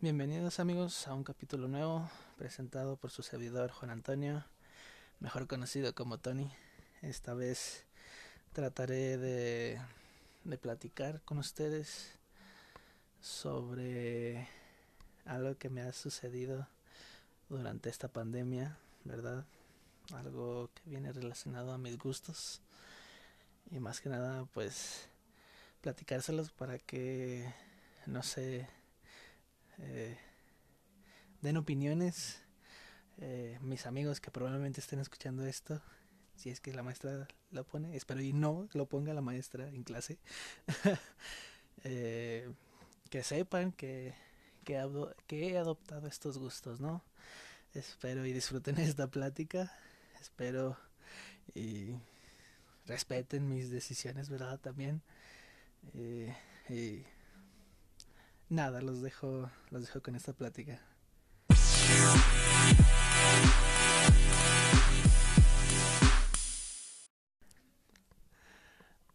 Bienvenidos amigos a un capítulo nuevo presentado por su servidor Juan Antonio, mejor conocido como Tony. Esta vez trataré de, de platicar con ustedes sobre algo que me ha sucedido durante esta pandemia, ¿verdad? Algo que viene relacionado a mis gustos. Y más que nada pues platicárselos para que no sé eh, den opiniones eh, mis amigos que probablemente estén escuchando esto si es que la maestra lo pone espero y no lo ponga la maestra en clase eh, que sepan que, que, que he adoptado estos gustos no espero y disfruten esta plática espero y respeten mis decisiones verdad también eh, y nada, los dejo, los dejo con esta plática.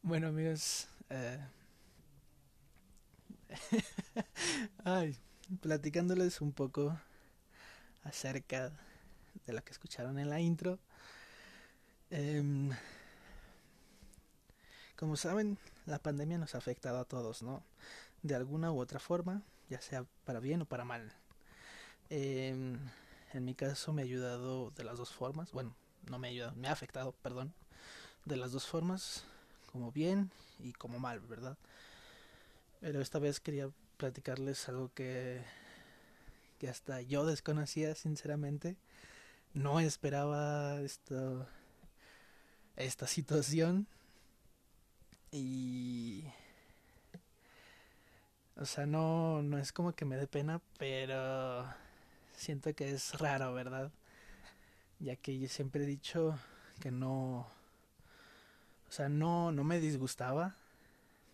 Bueno amigos, eh... ay, platicándoles un poco acerca de lo que escucharon en la intro. Eh, como saben, la pandemia nos ha afectado a todos, ¿no? de alguna u otra forma, ya sea para bien o para mal. Eh, en mi caso me ha ayudado de las dos formas, bueno, no me ha ayudado, me ha afectado, perdón, de las dos formas, como bien y como mal, ¿verdad? Pero esta vez quería platicarles algo que, que hasta yo desconocía, sinceramente. No esperaba esto, esta situación. Y o sea, no, no es como que me dé pena, pero siento que es raro, ¿verdad? Ya que yo siempre he dicho que no, o sea, no, no me disgustaba,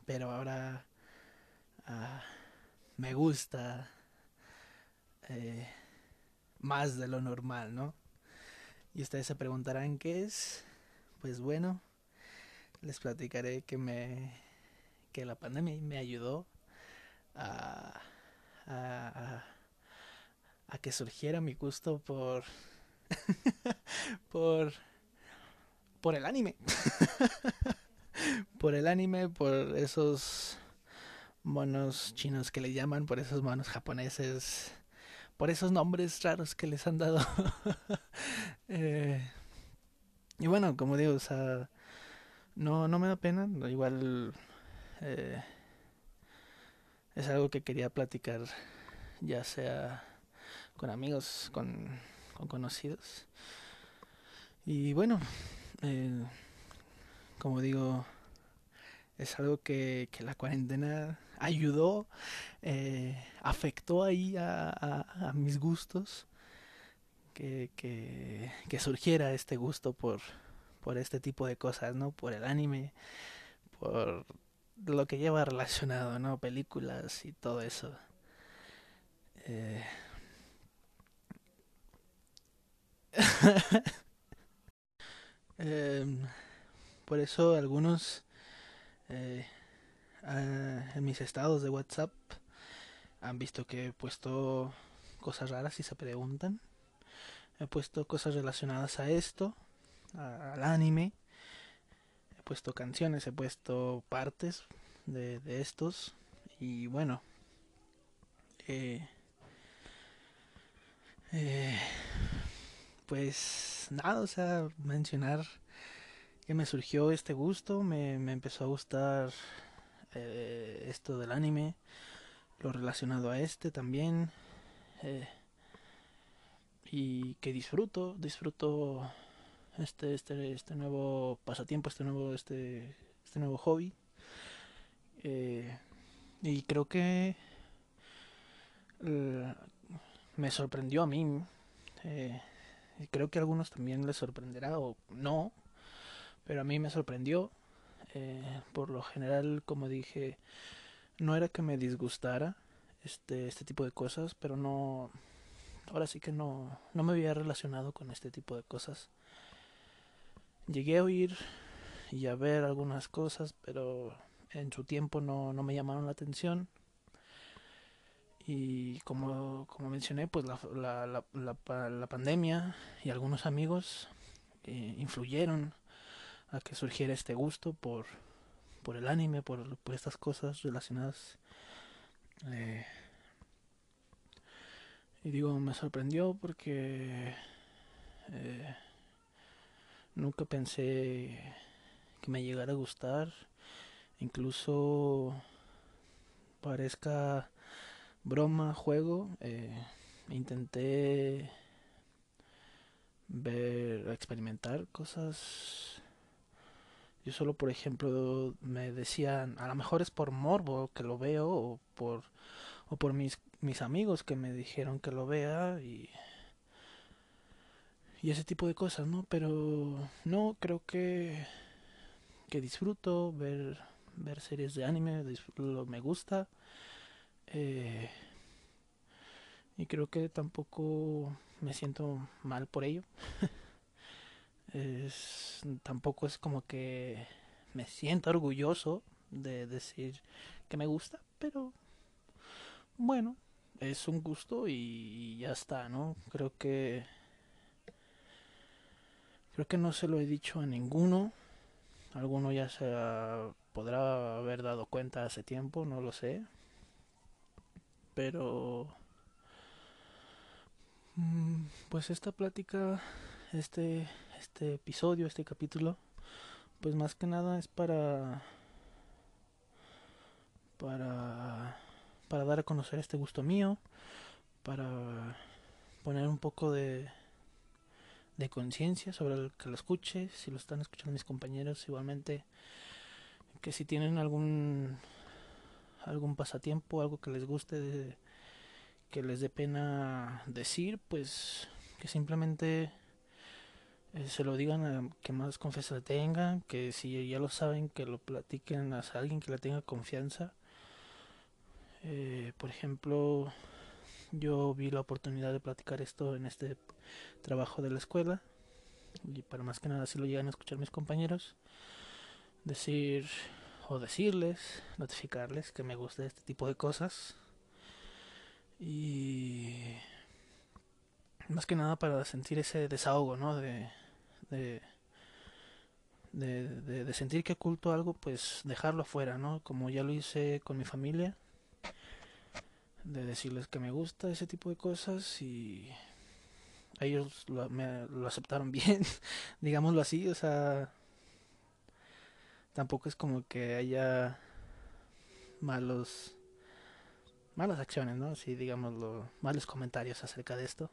pero ahora uh, me gusta eh, más de lo normal, ¿no? Y ustedes se preguntarán qué es. Pues bueno, les platicaré que me que la pandemia me ayudó a, a, que surgiera mi gusto por por por el anime. Por el anime por esos monos chinos que le llaman por esos monos japoneses por esos nombres raros que les han dado. Eh, y bueno como digo o sea no no me da pena igual eh, es algo que quería platicar ya sea con amigos, con, con conocidos. Y bueno, eh, como digo, es algo que, que la cuarentena ayudó, eh, afectó ahí a mis gustos, que, que, que, surgiera este gusto por, por este tipo de cosas, ¿no? Por el anime, por lo que lleva relacionado, ¿no? Películas y todo eso. Eh... eh, por eso algunos eh, en mis estados de WhatsApp han visto que he puesto cosas raras y se preguntan. He puesto cosas relacionadas a esto, al anime puesto canciones, he puesto partes de, de estos y bueno, eh, eh, pues nada, o sea, mencionar que me surgió este gusto, me, me empezó a gustar eh, esto del anime, lo relacionado a este también, eh, y que disfruto, disfruto este, este, este nuevo pasatiempo, este nuevo, este, este nuevo hobby. Eh, y creo que eh, me sorprendió a mí. Eh, y creo que a algunos también les sorprenderá o no. Pero a mí me sorprendió. Eh, por lo general, como dije, no era que me disgustara este, este tipo de cosas, pero no. Ahora sí que no, no me había relacionado con este tipo de cosas llegué a oír y a ver algunas cosas, pero en su tiempo no, no me llamaron la atención. Y como, como mencioné, pues la, la, la, la pandemia y algunos amigos eh, influyeron a que surgiera este gusto por, por el anime, por, por estas cosas relacionadas. Eh, y digo, me sorprendió porque eh, nunca pensé que me llegara a gustar. Incluso parezca broma, juego. Eh, intenté ver, experimentar cosas yo solo, por ejemplo, me decían, a lo mejor es por morbo que lo veo o por o por mis mis amigos que me dijeron que lo vea y y ese tipo de cosas, ¿no? Pero no creo que que disfruto ver ver series de anime, lo, me gusta. Eh, y creo que tampoco me siento mal por ello. Es, tampoco es como que me siento orgulloso de decir que me gusta, pero bueno, es un gusto y ya está, ¿no? Creo que creo que no se lo he dicho a ninguno. Alguno ya se podrá haber dado cuenta hace tiempo, no lo sé. Pero mm, pues esta plática este este episodio, este capítulo, pues más que nada es para para para dar a conocer este gusto mío, para poner un poco de de conciencia sobre el que lo escuche, si lo están escuchando mis compañeros igualmente que si tienen algún algún pasatiempo, algo que les guste de, que les dé pena decir, pues que simplemente eh, se lo digan a que más confianza tengan, que si ya lo saben, que lo platiquen a alguien que le tenga confianza. Eh, por ejemplo, yo vi la oportunidad de platicar esto en este trabajo de la escuela y para más que nada si lo llegan a escuchar mis compañeros, decir o decirles, notificarles que me gusta este tipo de cosas y más que nada para sentir ese desahogo, ¿no? De, de, de, de, sentir que oculto algo, pues dejarlo afuera, ¿no? Como ya lo hice con mi familia, de decirles que me gusta ese tipo de cosas y ellos lo, me, lo aceptaron bien, digámoslo así, o sea, tampoco es como que haya malos malas acciones, ¿no? Sí, digámoslo, malos comentarios acerca de esto.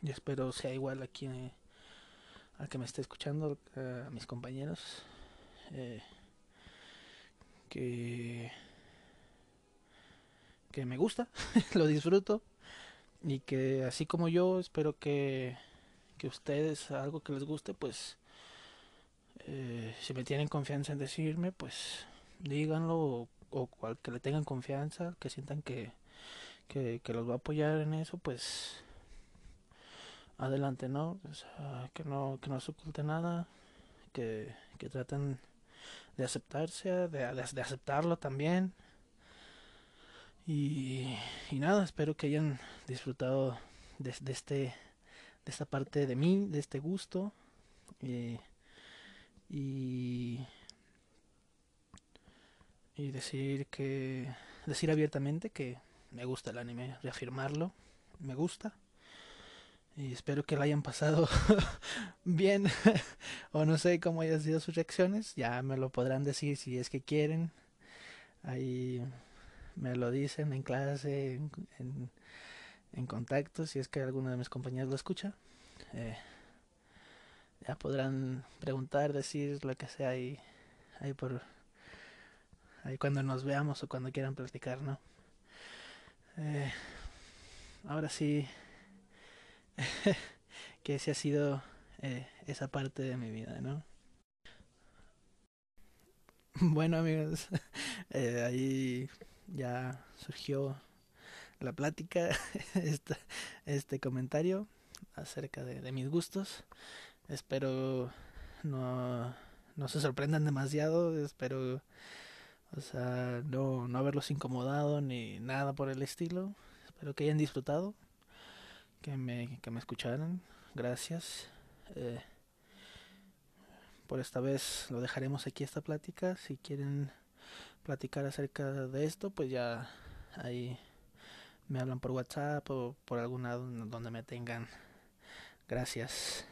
Y espero sea igual aquí al que me esté escuchando, a mis compañeros, eh, que, que me gusta, lo disfruto y que así como yo espero que, que ustedes algo que les guste, pues eh, si me tienen confianza en decirme, pues díganlo o, cual, que le tengan confianza, que sientan que, que, que los va a apoyar en eso, pues adelante, ¿no? Que no, que no se oculte nada, que, que traten de aceptarse, de, de aceptarlo también. Y, nada, espero que hayan disfrutado de, este, de esta parte de mí, de este gusto. Y, y, y decir que, decir abiertamente que me gusta el anime, reafirmarlo, me gusta y espero que la hayan pasado bien o no sé cómo hayan sido sus reacciones ya me lo podrán decir si es que quieren ahí me lo dicen en clase en, en, contacto si es que alguno de mis compañeros lo escucha eh, ya podrán preguntar decir lo que sea ahí ahí por ahí cuando nos veamos o cuando quieran platicar no eh, ahora sí que ese ha sido eh, esa parte de mi vida, ¿no? Bueno amigos, ahí ya surgió la plática, este, este comentario acerca de, de mis gustos. Espero no, no se sorprendan demasiado, espero, o sea, no, no haberlos incomodado ni nada por el estilo, espero que hayan disfrutado, que me, que me escucharan, gracias. Eh, por esta vez lo dejaremos aquí esta plática, si quieren platicar acerca de esto, pues ya ahí me hablan por WhatsApp o por algún lado donde me tengan. Gracias.